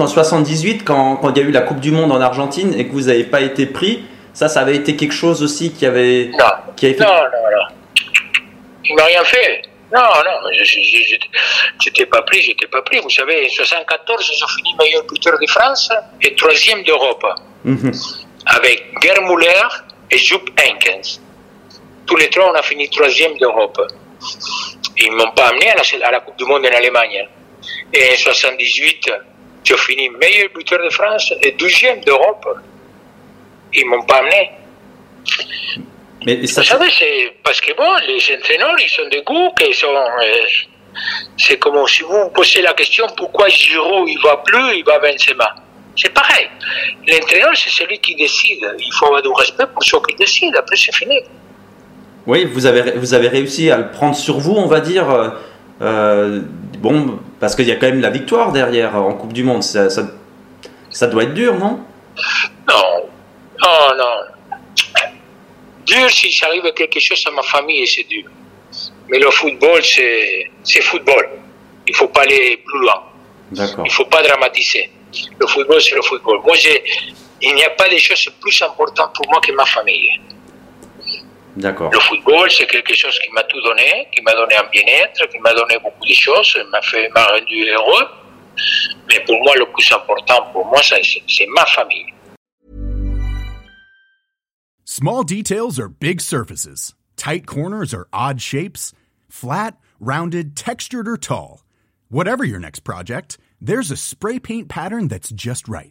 En 78, quand, quand il y a eu la Coupe du Monde en Argentine et que vous n'avez pas été pris, ça, ça avait été quelque chose aussi qui avait, Non, qui avait fait. non, non, non. Il m'a rien fait. Non, non, j'étais pas pris, j'étais pas pris. Vous savez, en 74, j'ai fini meilleur buteur de France et troisième d'Europe, Mhm. avec Gerd Müller et Jupp Heynckes. Tous les trois, on a fini troisième d'Europe. Ils m'ont pas amené à la, à la Coupe du Monde en Allemagne. Et en 78, j'ai fini meilleur buteur de France et douzième d'Europe. Ils m'ont pas amené. Mais ça, Vous savez, c'est parce que bon, les entraîneurs, ils sont des goûts, qu'ils sont. euh, c'est comme si vous vous posez la question pourquoi Giroud il va plus, il va Benzema? C'est pareil. L'entraîneur, c'est celui qui décide. Il faut avoir du respect pour ceux qui décident. Après, c'est fini. Oui, vous avez, vous avez réussi à le prendre sur vous, on va dire. euh, euh, bon, parce qu'il y a quand même la victoire derrière en Coupe du Monde. Ça, ça, ça doit être dur, non? Non, non, non. Dur si j'arrive à quelque chose à ma famille, c'est dur. Mais le football, c'est football. Il faut pas aller plus loin. Il faut pas dramatiser. Le football, c'est le football. Moi, il n'y a pas de choses plus importantes pour moi que ma famille. D'accord. Le football, c'est quelque chose qui m'a tout donné, qui m'a donné un bien-être, qui m'a donné beaucoup de choses, m'a fait, m'a rendu heureux. Mais pour moi, le plus important, pour moi, c'est, c'est ma famille. Small details are big surfaces. Tight corners are odd shapes. Flat, rounded, textured, or tall. Whatever your next project, there's a spray paint pattern that's just right.